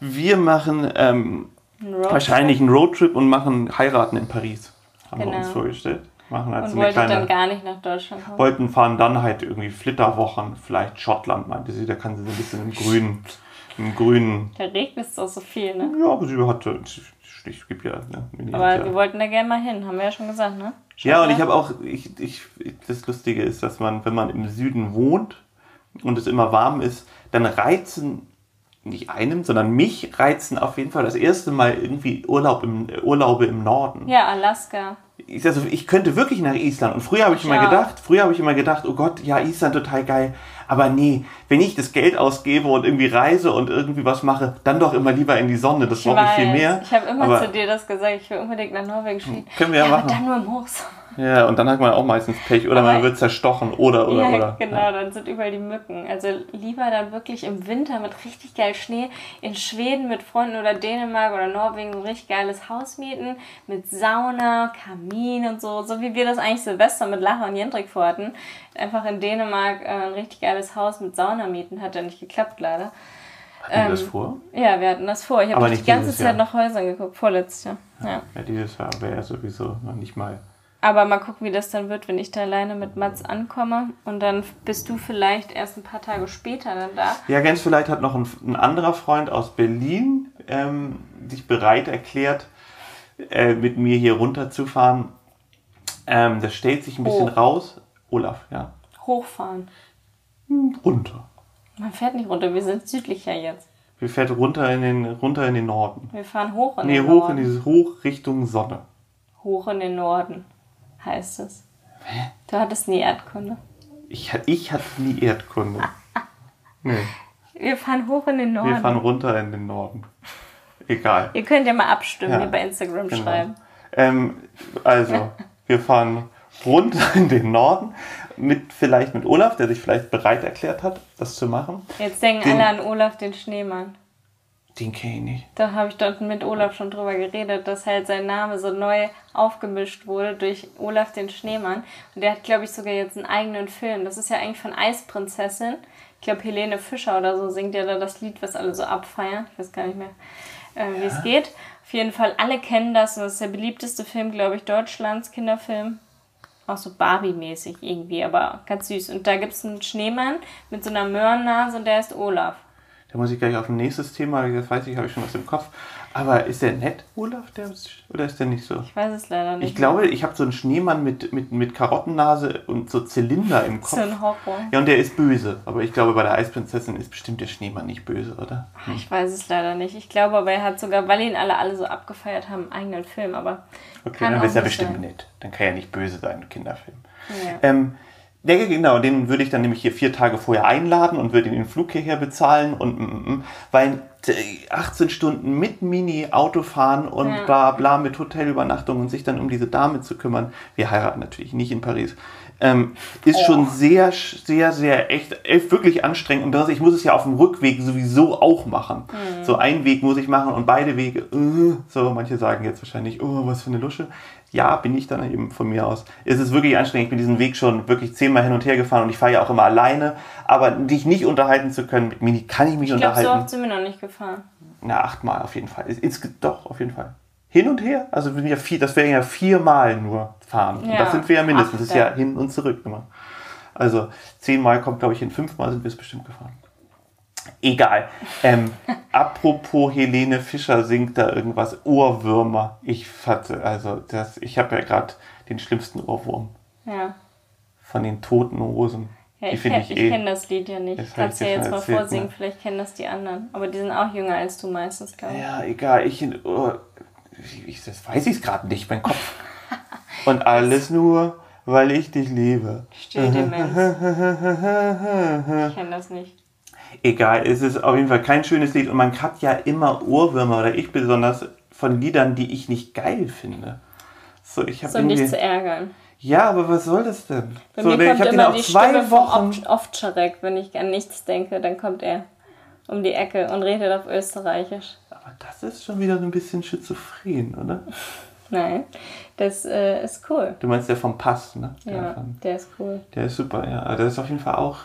A: Wir machen ähm, ein wahrscheinlich einen Roadtrip und machen heiraten in Paris. Haben genau. wir uns vorgestellt. machen.
B: Als und so wollte kleine, dann gar nicht nach Deutschland
A: kommen. Wollten fahren dann halt irgendwie Flitterwochen, vielleicht Schottland, meinte sie. Da kann sie so ein bisschen im Grünen. Im Grünen.
B: Da regnet es doch so viel, ne?
A: Ja, aber sie hat. Ich gebe ja.
B: Ne, aber ja. wir wollten da gerne mal hin, haben wir ja schon gesagt, ne?
A: Schottland. Ja, und ich habe auch. Ich, ich, das Lustige ist, dass man, wenn man im Süden wohnt und es immer warm ist, dann reizen nicht einem, sondern mich reizen auf jeden Fall das erste Mal irgendwie Urlaub im, Urlaube im Norden.
B: Ja, Alaska.
A: Ich, also ich könnte wirklich nach Island. Und früher habe ich, ich immer gedacht, früher habe ich immer gedacht, oh Gott, ja, Island total geil. Aber nee, wenn ich das Geld ausgebe und irgendwie reise und irgendwie was mache, dann doch immer lieber in die Sonne. Das brauche ich viel mehr.
B: Ich habe immer aber, zu dir das gesagt, ich will unbedingt nach Norwegen fliegen.
A: Können wir ja, ja machen.
B: Aber dann nur im Hochsommer.
A: Ja, und dann hat man auch meistens Pech oder man wird zerstochen oder oder ja, oder.
B: Genau, ja. dann sind überall die Mücken. Also lieber dann wirklich im Winter mit richtig geil Schnee in Schweden mit Freunden oder Dänemark oder Norwegen ein richtig geiles Haus mieten mit Sauna, Kamin und so, so wie wir das eigentlich Silvester mit Lacher und Jendrik vorhatten. Einfach in Dänemark äh, ein richtig geiles Haus mit Sauna mieten, hat ja nicht geklappt leider.
A: Hatten ähm, wir das ähm, vor?
B: Ja, wir hatten das vor. Ich habe die ganze Zeit Jahr. nach Häusern geguckt, vorletztes Jahr. Ja,
A: ja dieses Jahr wäre sowieso noch nicht mal
B: aber mal gucken, wie das dann wird, wenn ich da alleine mit Mats ankomme. Und dann bist du vielleicht erst ein paar Tage später dann da.
A: Ja, ganz vielleicht hat noch ein, ein anderer Freund aus Berlin ähm, sich bereit erklärt, äh, mit mir hier runterzufahren. Ähm, das stellt sich ein bisschen Hoch. raus. Olaf, ja.
B: Hochfahren.
A: Hm, runter.
B: Man fährt nicht runter, wir sind südlicher jetzt.
A: Wir fährt runter in den, runter in den Norden.
B: Wir fahren hoch
A: in nee, den Norden. Nee, hoch in dieses Hoch Richtung Sonne.
B: Hoch in den Norden heißt es. Hä? Du hattest nie Erdkunde.
A: Ich, ich hatte nie Erdkunde.
B: nee. Wir fahren hoch in den Norden.
A: Wir fahren runter in den Norden. Egal.
B: Ihr könnt ja mal abstimmen, ja, mir bei Instagram genau. schreiben.
A: Ähm, also, wir fahren runter in den Norden, mit, vielleicht mit Olaf, der sich vielleicht bereit erklärt hat, das zu machen.
B: Jetzt denken den, alle an Olaf den Schneemann.
A: Den kenne ich nicht.
B: Da habe ich dort mit Olaf schon drüber geredet, dass halt sein Name so neu aufgemischt wurde durch Olaf den Schneemann. Und der hat, glaube ich, sogar jetzt einen eigenen Film. Das ist ja eigentlich von Eisprinzessin. Ich glaube, Helene Fischer oder so singt ja da das Lied, was alle so abfeiern. Ich weiß gar nicht mehr, äh, wie ja. es geht. Auf jeden Fall, alle kennen das. Und das ist der beliebteste Film, glaube ich, Deutschlands Kinderfilm. Auch so Barbie-mäßig irgendwie, aber ganz süß. Und da gibt es einen Schneemann mit so einer Möhrennase und der ist Olaf.
A: Da muss ich gleich auf ein nächstes Thema, das weiß ich, habe ich schon was im Kopf. Aber ist der nett, Olaf, der, oder ist der nicht so?
B: Ich weiß es leider nicht.
A: Ich glaube, ich habe so einen Schneemann mit, mit, mit Karottennase und so Zylinder im Kopf. So ein Horror. Ja, und der ist böse. Aber ich glaube, bei der Eisprinzessin ist bestimmt der Schneemann nicht böse, oder?
B: Hm. Ich weiß es leider nicht. Ich glaube aber, er hat sogar, weil ihn alle, alle so abgefeiert haben, einen eigenen Film. Aber
A: okay, dann ist er bestimmt sein. nett. Dann kann er nicht böse sein, Kinderfilm. Ja. Ähm, ja, genau, den würde ich dann nämlich hier vier Tage vorher einladen und würde den Flug hierher bezahlen und mm, mm, mm. weil 18 Stunden mit Mini Auto fahren und ja. bla bla mit Hotelübernachtung und sich dann um diese Dame zu kümmern. Wir heiraten natürlich nicht in Paris. Ähm, ist oh. schon sehr, sehr, sehr echt, echt wirklich anstrengend. Und das, ich muss es ja auf dem Rückweg sowieso auch machen. Mhm. So ein Weg muss ich machen und beide Wege, uh, so manche sagen jetzt wahrscheinlich, oh, was für eine Lusche ja, bin ich dann eben von mir aus. Es ist wirklich anstrengend. Ich bin diesen Weg schon wirklich zehnmal hin und her gefahren und ich fahre ja auch immer alleine. Aber dich nicht unterhalten zu können mit Mini, kann ich mich ich glaub, unterhalten. so
B: oft sind wir noch nicht gefahren.
A: Na, achtmal auf jeden Fall. Ins, doch, auf jeden Fall. Hin und her, also ja vier, das wären ja viermal nur fahren. Ja, und das sind wir ja mindestens. Das ist ja hin und zurück immer. Also zehnmal kommt, glaube ich, hin. Fünfmal sind wir es bestimmt gefahren. Egal. Ähm, apropos Helene Fischer singt da irgendwas. Ohrwürmer. Ich hatte, also das, ich habe ja gerade den schlimmsten Ohrwurm.
B: Ja.
A: Von den toten Hosen.
B: Ja, ich, kenn, ich, eh, kenne das Lied ja nicht. Das Kannst du ja jetzt mal erzählt, vorsingen, ne? vielleicht kennen das die anderen. Aber die sind auch jünger als du meistens, glaube ich.
A: Ja, egal. Ich, oh, ich das weiß ich gerade nicht, mein Kopf. Und alles nur, weil ich dich liebe.
B: Stilldemenz. ich kenne das nicht
A: egal, es ist auf jeden Fall kein schönes Lied und man hat ja immer Ohrwürmer oder ich besonders von Liedern, die ich nicht geil finde. So, ich habe so
B: nicht zu ärgern.
A: Ja, aber was soll das denn?
B: Bei so, mir kommt ich immer die zwei Stimme Wochen Ovtcharek, wenn ich an nichts denke, dann kommt er um die Ecke und redet auf Österreichisch.
A: Aber das ist schon wieder so ein bisschen schizophren, oder?
B: Nein, das äh, ist cool.
A: Du meinst der vom Pass, ne?
B: Der ja, von, der ist cool.
A: Der ist super, ja. Aber der ist auf jeden Fall auch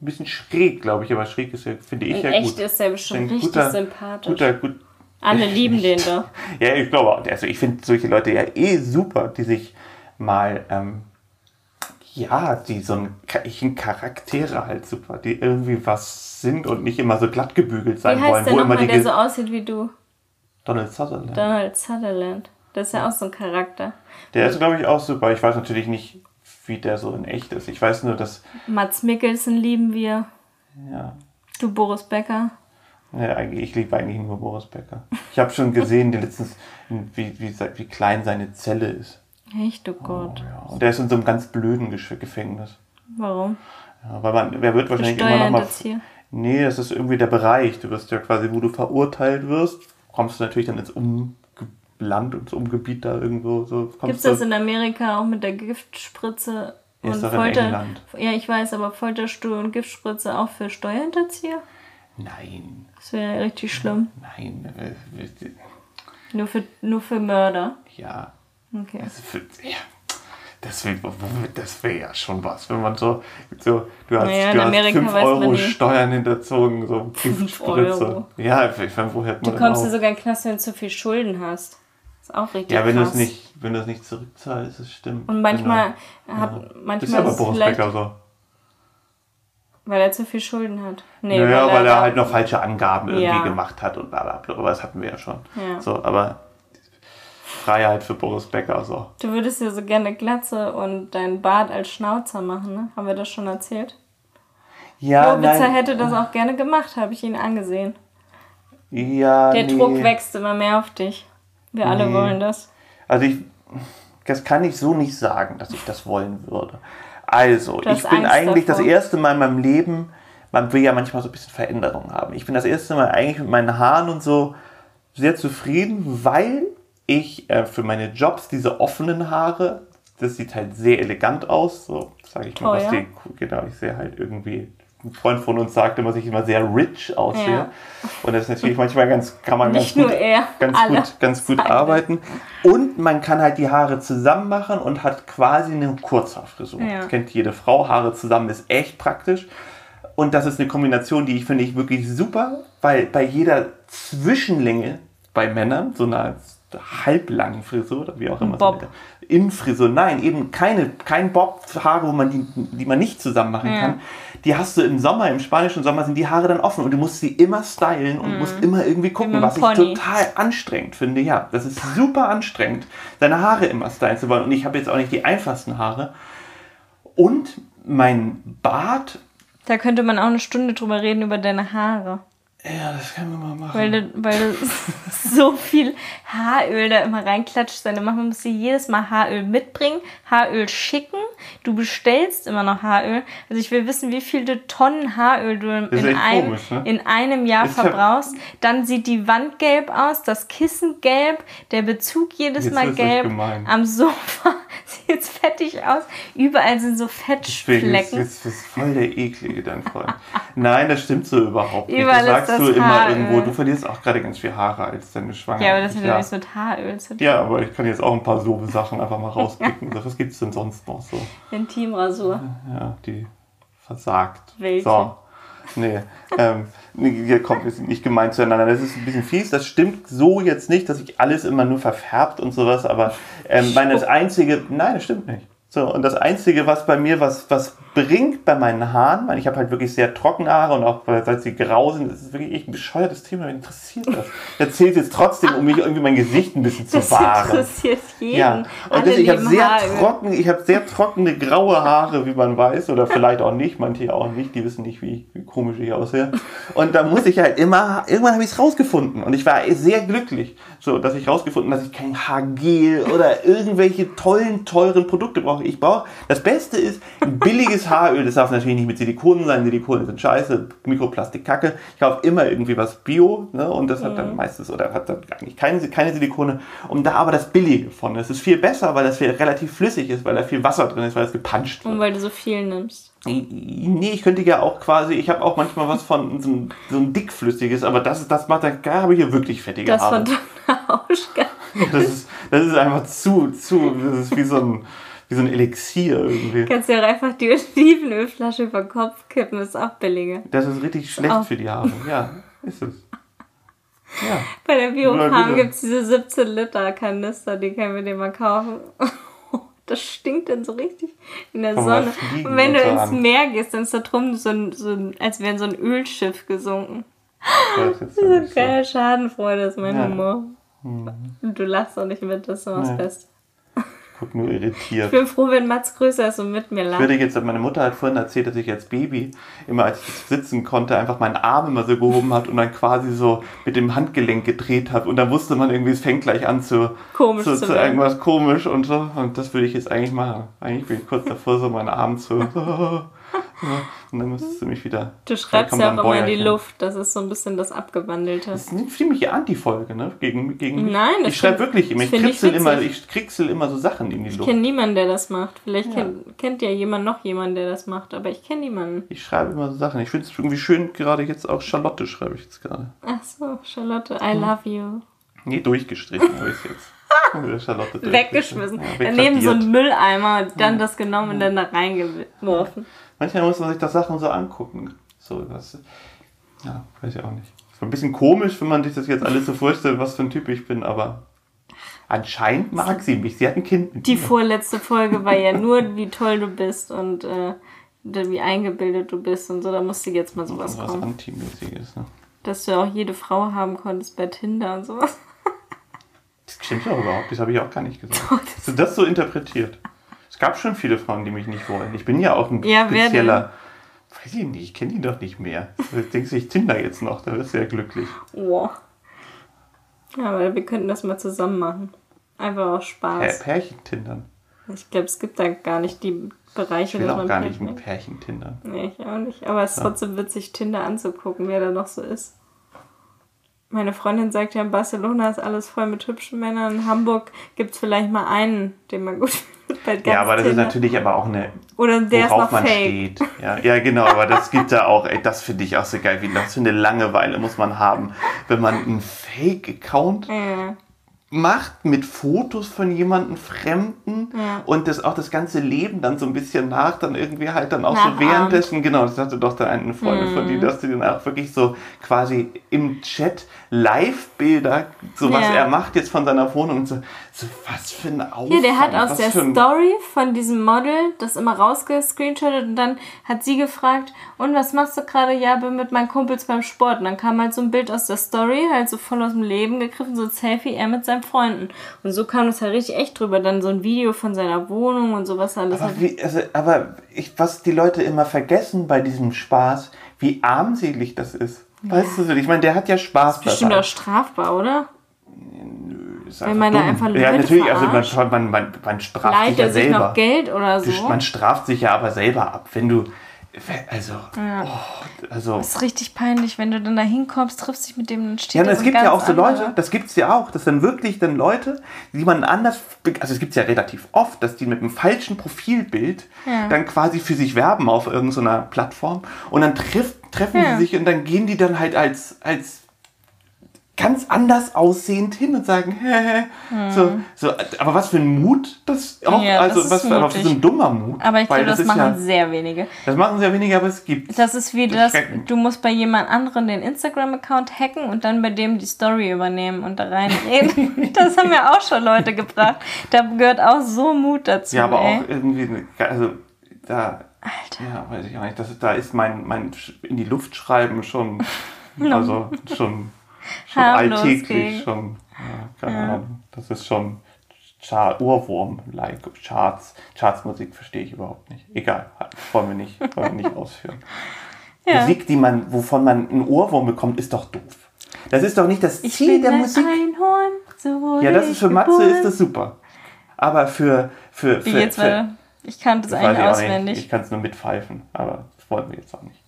A: ein bisschen schräg, glaube ich, aber schräg ist ja, finde ich In ja
B: echt
A: gut.
B: ist der bestimmt richtig guter, sympathisch.
A: Guter, gut.
B: Alle lieben den doch.
A: ja, ich glaube, also ich finde solche Leute ja eh super, die sich mal, ähm, ja, die so ein, Charaktere halt super, die irgendwie was sind und nicht immer so glatt gebügelt sein
B: Wie heißt
A: wollen.
B: der
A: wo immer
B: der so aussieht wie du?
A: Donald Sutherland.
B: Donald Sutherland. Das ist ja auch so ein Charakter.
A: Der ist, glaube ich, auch super. Ich weiß natürlich nicht, wie der so in echt ist. Ich weiß nur, dass,
B: Mats Mikkelsen lieben wir.
A: ja,
B: Du Boris Becker.
A: Ja, eigentlich, ich liebe eigentlich nur Boris Becker. Ich habe schon gesehen, letztens, wie, wie, wie klein seine Zelle ist.
B: Echt, oh Gott.
A: Ja, und der ist in so einem ganz blöden Gefängnis.
B: Warum?
A: Ja, weil man, wer wird wahrscheinlich immer noch mal.
B: Steuerhinterzieher.
A: Nee, das ist irgendwie der Bereich. Du wirst ja quasi, wo du verurteilt wirst, kommst du natürlich dann ins Umland, ins Umgebiet da irgendwo. So,
B: Gibt es das in Amerika auch mit der Giftspritze
A: ist
B: und
A: in
B: Folter?
A: England.
B: Ja, ich weiß, aber Folterstuhl und Giftspritze auch für Steuerhinterzieher?
A: Nein,
B: Das wäre ja richtig schlimm.
A: nein. äh, äh,
B: Nur für, nur für Mörder.
A: Ja,
B: Okay.
A: Das, für, ja, das wäre wär ja schon was, wenn man so, so du hast,
B: Naja, in
A: du hast
B: Amerika
A: 5
B: weiß man
A: Euro. Steuern hinterzogen, so Giftspritze.
B: Euro.
A: Ja, ich meine, woher hat man
B: Du kommst ja sogar in den Knast, wenn du zu viel Schulden hast. ist auch richtig
A: Ja, wenn du es nicht, wenn du es nicht zurückzahlst, das stimmt.
B: Und manchmal
A: Genau.
B: hat
A: Ja.
B: manchmal
A: aber
B: ist es
A: Boris Becker so.
B: weil er zu viel Schulden hat. Nee,
A: naja, weil er
B: da-
A: halt noch falsche Angaben irgendwie
B: Ja.
A: gemacht hat und bla bla bla. Aber das hatten wir ja schon.
B: Ja.
A: So, aber Freiheit für Boris Becker, so.
B: Du würdest ja so gerne Glatze und dein Bart als Schnauzer machen, ne? Haben wir das schon erzählt?
A: Ja,
B: Lobitzer
A: nein.
B: hätte das auch gerne gemacht, habe ich ihn angesehen.
A: Ja,
B: Der
A: nee.
B: Druck wächst immer mehr auf dich. Wir alle
A: Nee.
B: wollen das.
A: Also ich, das kann ich so nicht sagen, dass ich das wollen würde. Also, ich bin
B: Angst
A: eigentlich das
B: davor.
A: erste Mal in meinem Leben, man will ja manchmal so ein bisschen Veränderung haben. Ich bin das erste Mal eigentlich mit meinen Haaren und so sehr zufrieden, weil ich äh, für meine Jobs diese offenen Haare, das sieht halt sehr elegant aus, so sage ich mal, was
B: Teuer.
A: die, genau, ich sehe halt irgendwie, ein Freund von uns sagte immer, dass ich immer sehr rich aussehe.
B: Ja.
A: Und das ist natürlich manchmal ganz, kann man
B: Nicht
A: ganz gut,
B: er,
A: ganz gut, ganz gut arbeiten. Und man kann halt die Haare zusammen machen und hat quasi eine Kurzhaarfrisur.
B: Ja.
A: Das kennt jede Frau. Haare zusammen ist echt praktisch. Und das ist eine Kombination, die ich finde ich wirklich super, weil bei jeder Zwischenlänge bei Männern, so einer halblangen Frisur oder wie auch immer.
B: Bob.
A: So eine In-Frisur, nein, eben keine, kein Bob, Haare, wo man die, die man nicht zusammen machen
B: Ja.
A: kann. Die hast du im Sommer, im spanischen Sommer sind die Haare dann offen und du musst sie immer stylen und musst immer irgendwie gucken,
B: dem
A: was ich total anstrengend finde. Ja, das ist super anstrengend, deine Haare immer stylen zu wollen. Und ich habe jetzt auch nicht die einfachsten Haare. Und mein Bart,
B: Da könnte man auch eine Stunde drüber reden, über deine Haare.
A: Ja, das können wir mal machen.
B: Weil du, weil du so viel Haaröl da immer reinklatscht. Deine Mama muss dir jedes Mal Haaröl mitbringen, Haaröl schicken. Du bestellst immer noch Haaröl. Also ich will wissen, wie viele Tonnen Haaröl du in, einem,
A: komisch, ne?
B: in einem Jahr
A: Ist
B: verbrauchst. Dann sieht die Wand gelb aus, das Kissen gelb, der Bezug jedes
A: Jetzt
B: Mal gelb. Am Sofa sieht es fettig aus. Überall sind so
A: Deswegen ist
B: Fettflecken.
A: jetzt das ist voll der eklige, dein Freund. Nein, das stimmt so überhaupt nicht.
B: Überall
A: das sagst du
B: das
A: immer
B: Haaröl.
A: irgendwo. Du verlierst auch gerade ganz viel Haare als deine Schwangere.
B: Ja, aber das hat ja
A: ja.
B: nichts mit Haaröl zu tun.
A: ja, aber ich kann jetzt auch ein paar so Sachen einfach mal rauspicken. Was gibt es denn sonst noch so?
B: Intimrasur.
A: Ja, die versagt.
B: Welche?
A: So. Nee, ähm, hier kommt, sind nicht gemeint zueinander. Das ist ein bisschen fies. Das stimmt so jetzt nicht, dass sich alles immer nur verfärbt und sowas. Aber ähm, meine, das Einzige, nein, das stimmt nicht. So, und das Einzige, was bei mir was, was bringt bei meinen Haaren, weil ich habe halt wirklich sehr trockene Haare und auch weil- seit sie grau sind, das ist wirklich echt ein bescheuertes Thema. Wen interessiert das? Es jetzt trotzdem, um mich irgendwie mein Gesicht ein bisschen zu
B: Das
A: wahren.
B: interessiert jeden.
A: Ja, und
B: Alle
A: das, ich habe sehr trocken, ich habe sehr trockene graue Haare, wie man weiß, oder vielleicht auch nicht, manche auch nicht, die wissen nicht, wie, wie komisch ich aussehe. Und da muss ich halt immer, irgendwann habe ich es rausgefunden und ich war sehr glücklich, so, dass ich rausgefunden, dass ich kein Haargel oder irgendwelche tollen, teuren Produkte brauche. Ich brauche, das Beste ist ein billiges Haaröl, das darf natürlich nicht mit Silikonen sein, Silikonen sind scheiße, Mikroplastik kacke. Ich kaufe immer irgendwie was Bio, ne, und das hat dann meistens, oder hat dann eigentlich keine, keine Silikone, und da aber das Billige von. Das ist viel besser, weil das viel relativ flüssig ist, weil da viel Wasser drin ist, weil es gepanscht wird.
B: Und weil du so viel nimmst.
A: Nee, ich könnte ja auch quasi, ich habe auch manchmal was von so ein, so ein dickflüssiges, aber das, ist- das macht, da habe ich hier wirklich fettige
B: Das
A: Haare.
B: von Donna Auschka.
A: Das ist, das ist einfach zu, zu, das ist wie so ein, wie so ein Elixier irgendwie.
B: Kannst ja auch einfach die Olivenölflasche über den Kopf kippen, ist auch billiger.
A: Das ist richtig schlecht
B: Auch.
A: für die Haare. Ja, ist es. Ja.
B: Bei der
A: Ja,
B: Biofarm gibt es diese 17 Liter Kanister, die können wir dir mal kaufen. Das stinkt dann so richtig in der Sonne. Und wenn du ins Meer gehst, dann ist da drum so ein, so ein als wäre so ein Ölschiff gesunken. Das ist so geil, Schadenfreude ist mein ja. Humor. Mhm. Du lachst auch nicht mit, das ist was nee. Beste
A: guck nur irritiert.
B: Ich bin froh, wenn Mats größer ist und mit mir lacht.
A: Ich würde jetzt, meine Mutter hat vorhin erzählt, dass ich als Baby immer, als ich sitzen konnte, einfach meinen Arm immer so gehoben hat und dann quasi so mit dem Handgelenk gedreht habe und dann wusste man irgendwie, es fängt gleich an zu, komisch zu, zu, zu irgendwas komisch und so. Und das würde ich jetzt eigentlich machen. Eigentlich bin ich kurz davor, so meinen Arm zu. und dann müsstest du mich wieder.
B: Du schreibst ja auch immer in die Luft. Das ist so ein bisschen das Abgewandelte.
A: Das ist eine ziemliche Anti-Folge, ne? Gegen, gegen Nein, das Ich schreibe wirklich immer. Ich kriegzel, immer. ich kriegzel immer so Sachen in die Luft.
B: Ich kenne niemanden, der das macht. Vielleicht ja. kennt, kennt ja jemand noch jemanden, der das macht, aber ich kenne niemanden.
A: Ich schreibe immer so Sachen. Ich finde es irgendwie schön, gerade jetzt auch Charlotte schreibe ich jetzt gerade.
B: Ach so, Charlotte, I hm. love you.
A: Nee, durchgestrichen habe ich es jetzt.
B: Charlotte Weggeschmissen. Ja, Daneben so ein Mülleimer, dann das genommen und dann da reingeworfen.
A: Manchmal muss man sich das Sachen so angucken. So, das, ja, weiß ich auch nicht. Ist ein bisschen komisch, wenn man sich das jetzt alles so vorstellt, was für ein Typ ich bin, aber anscheinend mag sie mich. Sie hat ein Kind
B: mit Die mir. vorletzte Folge war ja nur, wie toll du bist und äh, wie eingebildet du bist und so. Da musste jetzt mal sowas was kommen. Was Antimäßiges, ne? Dass du auch jede Frau haben konntest bei Tinder und sowas.
A: Das stimmt ja überhaupt. Das habe ich auch gar nicht gesagt. Hast du das so interpretiert? Gab schon viele Frauen, die mich nicht wollen. Ich bin ja auch ein ja, spezieller. Weiß ich nicht, ich kenne die doch nicht mehr. Du denkst du, ich Tinder jetzt noch, da wirst du ja glücklich.
B: Wow. Ja, aber wir könnten das mal zusammen machen. Einfach aus Spaß.
A: Pärchen-Tindern.
B: Ich glaube, es gibt da gar nicht die Bereiche,
A: ich will auch gar nicht mit Pärchen-Tindern.
B: Nee, ich auch nicht. Aber es ist ja. trotzdem witzig, Tinder anzugucken, wer da noch so ist. Meine Freundin sagt ja, in Barcelona ist alles voll mit hübschen Männern. In Hamburg gibt es vielleicht mal einen, den man gut
A: findet. Ja, aber das Tinder. ist natürlich aber auch eine,
B: Oder der worauf man fake. steht.
A: Ja, ja, genau, aber das gibt da auch, ey, das finde ich auch so geil. Wie, das für eine Langeweile muss man haben, wenn man einen Fake-Account ja macht mit Fotos von jemandem Fremden ja. und das auch das ganze Leben dann so ein bisschen nach, dann irgendwie halt dann auch Nachahmt. so währenddessen, genau, das hatte doch da eine Freundin mhm. von dir, dass du dann auch wirklich so quasi im Chat Live-Bilder, so was er macht jetzt von seiner Wohnung und so, so was für ein Aufwand.
B: Ja, der hat aus der Story von diesem Model das immer rausgescreenshottet und dann hat sie gefragt, und was machst du gerade? Ja, bin mit meinen Kumpels beim Sport. Und dann kam halt so ein Bild aus der Story, halt so voll aus dem Leben gegriffen, so ein Selfie, er mit seinen Freunden. Und so kam es halt richtig echt drüber. Dann so ein Video von seiner Wohnung und sowas alles.
A: Aber, wie, also, aber ich, was die Leute immer vergessen bei diesem Spaß, wie armselig das ist. Weißt du, ich meine, der hat ja Spaß. Das
B: ist bestimmt auch strafbar, oder?
A: Wenn man da einfach Leute Ja, natürlich, also man, man, man, man straft Leiht sich ja selber. Sich noch
B: Geld oder so?
A: Man straft sich ja aber selber ab. Wenn du, also, ja. oh, also.
B: Das ist richtig peinlich, wenn du dann da hinkommst, triffst dich mit dem und
A: steht Ja, es gibt ja auch so andere. Leute, das gibt es ja auch, dass dann wirklich dann Leute, die man anders, also es gibt es ja relativ oft, dass die mit einem falschen Profilbild ja. dann quasi für sich werben auf irgendeiner Plattform und dann trifft, treffen ja. sie sich und dann gehen die dann halt als, als ganz anders aussehend hin und sagen, hä, hm. so, so, aber was für ein Mut, das auch, ja, also das was für, aber für so ein dummer Mut.
B: Aber ich glaube, das, das machen ja, sehr wenige.
A: Das machen sehr wenige, aber es gibt.
B: Das ist wie das, du musst bei jemand anderem den Instagram-Account hacken und dann bei dem die Story übernehmen und da reinreden. das haben ja auch schon Leute gebracht. Da gehört auch so Mut dazu.
A: Ja, aber ey. auch irgendwie, also da, Alter. ja, weiß ich auch nicht, das, da ist mein, mein in die Luft schreiben schon, also schon schon alltäglich, ging. schon, ja, keine ja. Ahnung. Das ist schon Char Ohrwurm-like. Charts, Chartsmusik verstehe ich überhaupt nicht. Egal, wollen wir nicht, wollen wir nicht ausführen. Ja. Musik, die man, wovon man einen Ohrwurm bekommt, ist doch doof. Das ist doch nicht das ich Ziel der Musik. Einhorn, so ja, das ist für Matze ist das super. Aber für für, für,
B: jetzt,
A: für
B: ich kann das eigentlich auswendig.
A: Ich kann es nur mitpfeifen, aber das wollen wir jetzt auch nicht.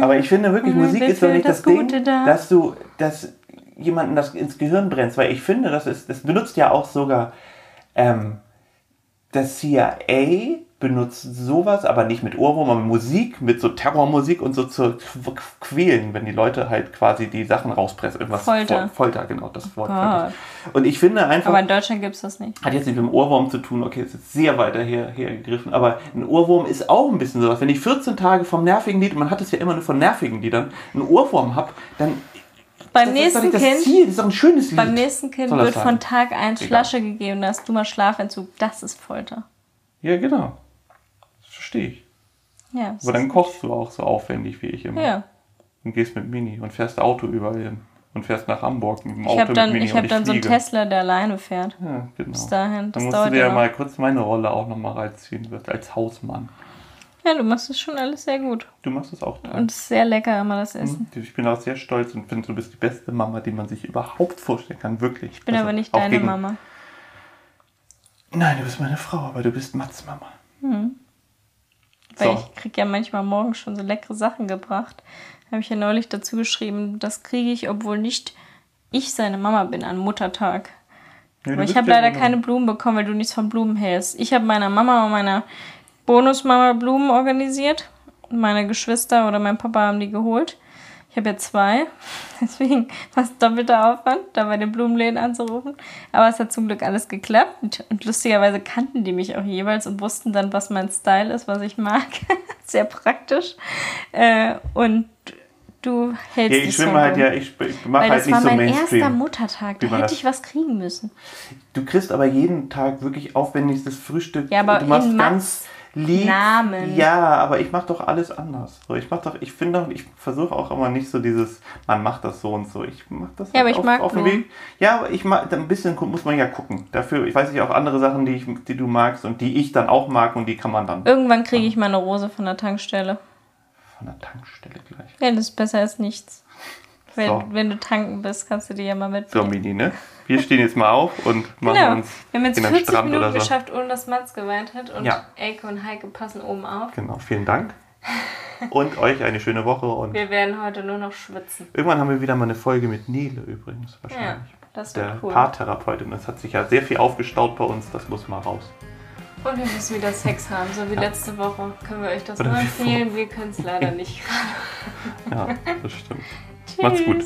A: Aber ich finde wirklich, Musik ist doch nicht das, das Ding, da. dass du, dass jemanden das ins Gehirn brennst, weil ich finde, das ist, das benutzt ja auch sogar ähm, das CIA benutzt sowas, aber nicht mit Ohrwurm, aber Musik, mit so Terrormusik und so zu quälen, wenn die Leute halt quasi die Sachen rauspressen. Irgendwas
B: Folter.
A: Folter, genau, das Wort. Oh und ich finde einfach.
B: Aber in Deutschland gibt es das nicht.
A: Hat jetzt nicht mit dem Ohrwurm zu tun, okay, ist jetzt sehr weiter her, hergegriffen, aber ein Ohrwurm ist auch ein bisschen sowas. Wenn ich 14 Tage vom nervigen Lied, man hat es ja immer nur von nervigen Liedern, einen Ohrwurm habe, dann
B: beim nächsten Kind.
A: das Ziel. Das ist doch ein schönes Lied.
B: Beim nächsten Kind wird
A: sein?
B: von Tag 1
A: Egal.
B: Flasche gegeben, da hast du mal Schlafentzug. Das ist Folter.
A: Ja, genau. Verstehe ich.
B: Ja.
A: Aber dann kochst du auch so aufwendig wie ich immer.
B: ja.
A: Und gehst mit Mini und fährst Auto überall hin. Und fährst nach Hamburg mit dem Auto
B: Ich habe dann,
A: mit Mini
B: ich
A: und
B: hab dann so einen
A: fliege.
B: Tesla, der alleine fährt.
A: Ja, genau.
B: Bis dahin. Das
A: Dann musst du dir
B: ja
A: mal kurz meine Rolle auch nochmal reinziehen, wird als Hausmann.
B: Ja, du machst es schon alles sehr gut.
A: Du machst es auch toll.
B: Und es ist sehr lecker immer das Essen.
A: Ich bin auch sehr stolz und finde, du bist die beste Mama, die man sich überhaupt vorstellen kann. Wirklich.
B: Ich bin aber nicht deine Mama.
A: Nein, du bist meine Frau, aber du bist Mats Mama.
B: Weil
A: So.
B: ich krieg ja manchmal morgens schon so leckere Sachen gebracht. Habe ich ja neulich dazu geschrieben, das kriege ich, obwohl nicht ich seine Mama bin an Muttertag.
A: Ja,
B: Aber ich habe leider
A: immer-
B: keine Blumen bekommen, weil du nichts von Blumen hältst. Ich habe meiner Mama und meiner Bonusmama Blumen organisiert. Meine Geschwister oder mein Papa haben die geholt. Ich habe ja zwei. Deswegen war es doppelter Aufwand, da bei den Blumenläden anzurufen. Aber es hat zum Glück alles geklappt. Und, lustigerweise kannten die mich auch jeweils und wussten dann, was mein Style ist, was ich mag. Sehr praktisch. Äh, und du hältst
A: Ja, ich schwimme halt ja, ich, ich mache
B: Weil
A: halt
B: das
A: nicht
B: war
A: so
B: mein erster
A: Mainstream.
B: Muttertag. Da
A: war
B: hätte
A: das?
B: ich was kriegen müssen.
A: Du kriegst aber jeden Tag wirklich aufwendigstes Frühstück.
B: Ja, aber
A: du machst ganz lieb.
B: Namen.
A: Ja, aber ich mache doch alles anders. So, ich mach doch, ich finde doch, ich versuche auch immer nicht so dieses, man macht das so und so. Ich mache das
B: Ja, aber
A: halt
B: ich mag
A: auf dem
B: Blumen.
A: Weg. Ja, aber ich mag, ein bisschen muss man ja gucken. Dafür, ich weiß nicht, auch andere Sachen, die, ich, die du magst und die ich dann auch mag und die kann man dann
B: Irgendwann kriege ich meine Rose von der Tankstelle.
A: von der Tankstelle gleich.
B: Ja, das ist besser als nichts. Wenn,
A: So.
B: wenn du tanken bist, kannst du die ja mal
A: So,
B: mitnehmen.
A: Mini, ne? Wir stehen jetzt mal auf und machen
B: Genau.
A: uns
B: Wir haben jetzt
A: in den
B: 40
A: Strand
B: Minuten
A: so.
B: geschafft, ohne dass Mats geweint hat. Und
A: Ja.
B: Elke und Heike passen oben auf.
A: Genau, vielen Dank. Und euch eine schöne Woche und
B: Wir werden heute nur noch schwitzen.
A: irgendwann haben wir wieder mal eine Folge mit Nele übrigens
B: Ja,
A: wahrscheinlich.
B: das
A: der
B: cool.
A: Paartherapeutin. Das hat sich ja sehr viel aufgestaut bei uns, das muss mal raus.
B: Und wir müssen wieder Sex haben, so wie letzte Woche. Können wir euch das
A: Oder
B: nur empfehlen? Wir können es leider nicht.
A: Ja, das stimmt. Macht's gut.